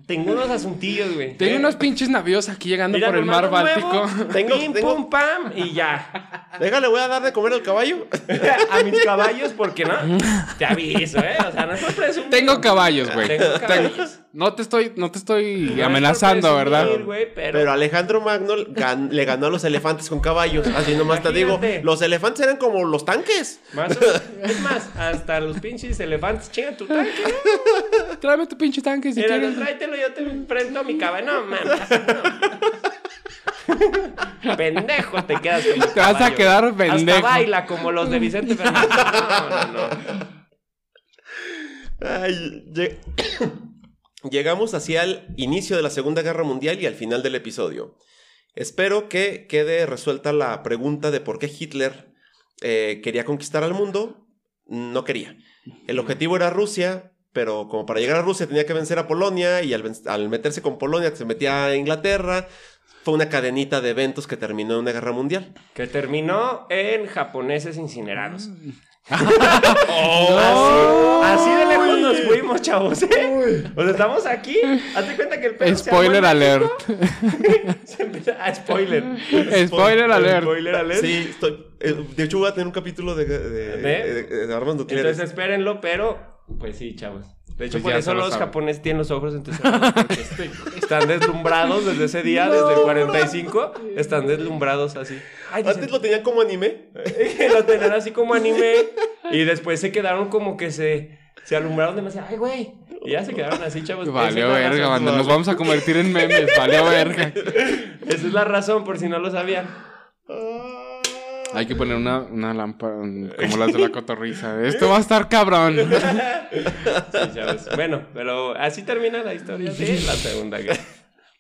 tengo unos asuntillos, güey. Tengo Eh, unos pinches navios aquí llegando mira, por el mar Báltico. Tengo- pim, tengo- pum, pam, y ya. Déjale, voy a dar de comer al caballo. a mis caballos, porque no. Te aviso, ¿eh? O sea, no es por. Tengo caballos, güey. Tengo caballos. No te estoy, no te estoy No amenazando, pero, Pero Alejandro Magno gan- le ganó a los elefantes con caballos. Así nomás te digo. Los elefantes eran como los tanques. Más o- es más, hasta los pinches elefantes chingan tu tanque. ¿no? Tráeme tu pinche tanque si Mira, quieres. tráetelo, yo te enfrento a mi caballo. No, mames. no. Pendejo te quedas con Te vas a quedar pendejo. Hasta baila como los de Vicente Fernández. No, no, no. Ay, Llegamos hacia el inicio de la Segunda Guerra Mundial y al final del episodio. Espero que quede resuelta la pregunta de por qué Hitler eh, quería conquistar al mundo. No quería. El objetivo era Rusia, pero como para llegar a Rusia tenía que vencer a Polonia y al, meterse con Polonia se metía a Inglaterra. Fue una cadenita de eventos que terminó en una guerra mundial. Que terminó en japoneses incinerados. No. Así, así de lejos nos fuimos, chavos. ¿eh? O sea, estamos aquí. Hazte cuenta que el pedo se armó en Spoiler alert. Se empieza- ah, spoiler. Spoiler alert. Spoiler alert. Sí, estoy, eh, de hecho voy a tener un capítulo de, de- ¿De? de- nucleares. Entonces espérenlo, pero pues sí, chavos. De hecho, Pues por eso lo los japoneses tienen los ojos entrecerrados, porque están deslumbrados desde ese día, desde el 45. Están deslumbrados así. Ay, dicen- Antes lo tenían como anime. lo tenían así como anime. Y después se quedaron como que se, se alumbraron demasiado. Ay, güey. Y ya se quedaron así, chavos. La verga, banda. Nos vamos a convertir en memes. Valió verga. Esa es la razón, por si no lo sabían. Hay que poner una, una lámpara como las de la cotorriza. Esto va a estar cabrón. Sí, chavos. Bueno, pero así termina la historia de la Segunda Guerra.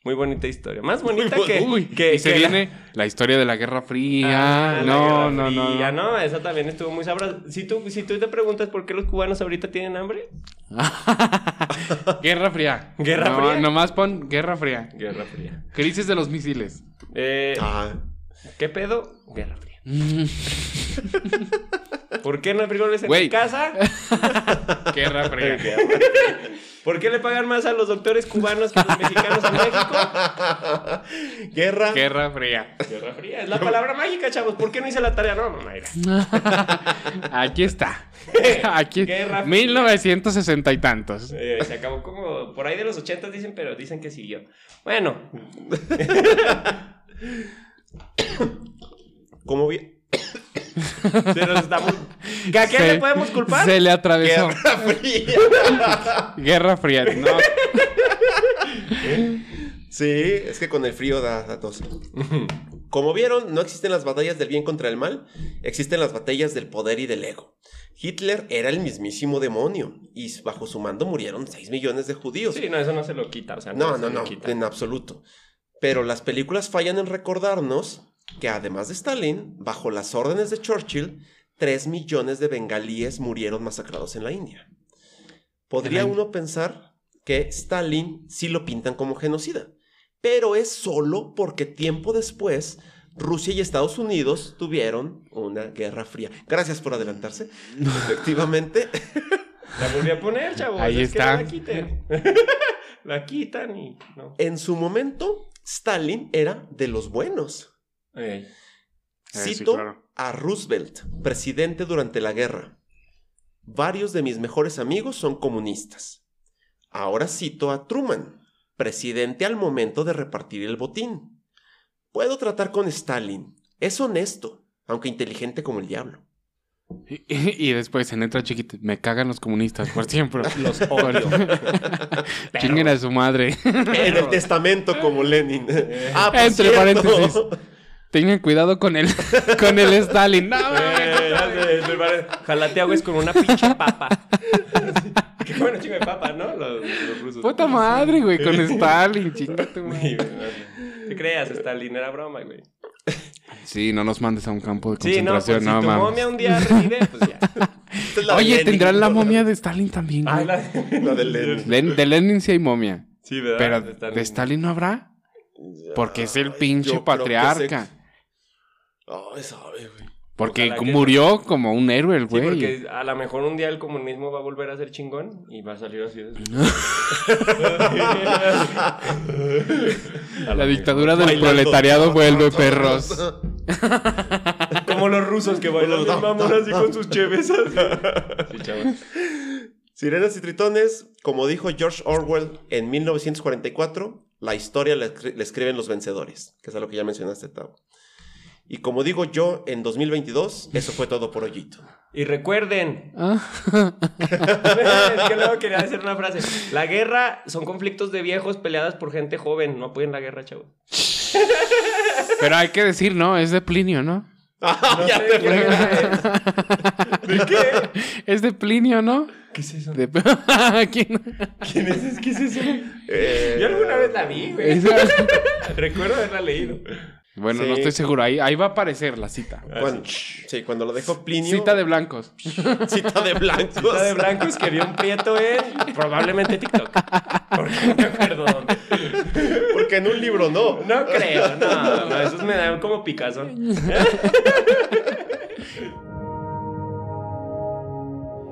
Muy bonita historia. Más bonita Muy que, Uy, que, y se que viene la... historia de la Guerra Fría. Ah, la no, Guerra no, no, Fría, no. no. Esa también estuvo muy sabrosa. Si tú, si tú te preguntas por qué los cubanos ahorita tienen hambre. Guerra Fría. Guerra No, Fría. Nomás pon Guerra Fría. Guerra Fría. Crisis de los misiles. Eh, Ah, ¿Qué pedo? Guerra Fría. ¿Por qué no hay frijoles en mi casa? Guerra Fría. ¿Por qué le pagan más a los doctores cubanos que a los mexicanos en México? guerra. Guerra Fría. Guerra Fría. Es la palabra mágica, chavos. ¿Por qué no hice la tarea? No, mamá. mira. Aquí está. Aquí. Guerra Fría. 1960 y tantos. Eh, se acabó como por ahí de los 80 dicen, pero dicen que siguió. Bueno, Como vi- se nos estamos... ¿Que ¿A quién Se- le podemos culpar? Se le atravesó. Guerra fría. Guerra Fría. No. Sí, es que con el frío da, da tos. Como vieron, no existen las batallas del bien contra el mal, existen las batallas del poder y del ego. Hitler era el mismísimo demonio y bajo su mando murieron 6 millones de judíos. Sí, no, eso no se lo quita. O sea, No, se no, lo no, quita. en absoluto. Pero las películas fallan en recordarnos que además de Stalin, bajo las órdenes de Churchill, 3 millones de bengalíes murieron masacrados en la India. Podría uno pensar que Stalin sí lo pintan como genocida, pero es solo porque tiempo después Rusia y Estados Unidos tuvieron una guerra fría. Gracias por adelantarse. Efectivamente, La volví a poner, chavos. Ahí es que está. no la quiten. la quitan y no. en su momento, Stalin era de los buenos. Eh, sí, Cito claro. a Roosevelt, presidente durante la guerra. Varios de mis mejores amigos son comunistas. Ahora cito a Truman, presidente al momento de repartir el botín. Puedo tratar con Stalin. Es honesto, aunque inteligente como el diablo. Y, y después en letra chiquita, me cagan los comunistas por siempre. Los odio. Chinguen a su madre. En el testamento como Lenin. Ah, por Entre cierto. paréntesis. Tengan cuidado con el, con el Stalin. No, Eh, ya sé, me pare- Ojalá te hagas con una pinche papa. Qué bueno, chingo de papa, ¿no? Los, los rusos. puta madre, güey, con Stalin. Chinga tu Sí, madre. güey, no Te creas, Stalin era broma, güey. Sí, no nos mandes a un campo de Sí, no, pues si concentración, tu mames. momia un día revive, pues ya. Es la Oye, Lenin. tendrán la momia de Stalin también, Ah, güey. la La de Lenin. Len- de Lenin sí hay momia. Sí, ¿verdad? Pero De Stalin. de Stalin no habrá. Porque es el pinche yo creo que patriarca. Se- Ay, sabe, güey. Porque Ojalá que murió como un héroe el Sí, güey. porque a lo mejor un día el comunismo va a volver a ser chingón y va a salir así. de- La dictadura del Bailando. proletariado vuelve, perros. Como los rusos que bailan Los- bien mamón así con sus cheves así. Sí, chavos. Sirenas y tritones, como dijo George Orwell en 1944, la historia la, escri- la escriben los vencedores, que es a lo que ya mencionaste, Tavo. Y como digo yo en 2022, eso fue todo por hoyito. Y recuerden, Ah. es que luego quería decir una frase. La guerra son conflictos de viejos peleadas por gente joven. No apoyen la guerra, chavos. Pero hay que decir, ¿no? Es de Plinio, ¿no? No ya sé te. ¿De qué? Es de Plinio, ¿no? ¿Qué es eso? De- ¿Quién? ¿Quién es? ¿Qué es eso? Eh, Yo alguna vez la vi, güey. Recuerdo haberla leído. Bueno, Sí. no estoy seguro. Ahí, ahí va a aparecer la cita. cuando, sí, cuando lo dejó Plinio. Cita de blancos. cita de blancos. Cita de blancos que vio un prieto en probablemente TikTok. Porque no me acuerdo dónde. Porque en un libro no. No creo, no, no, esos me dan como picazón.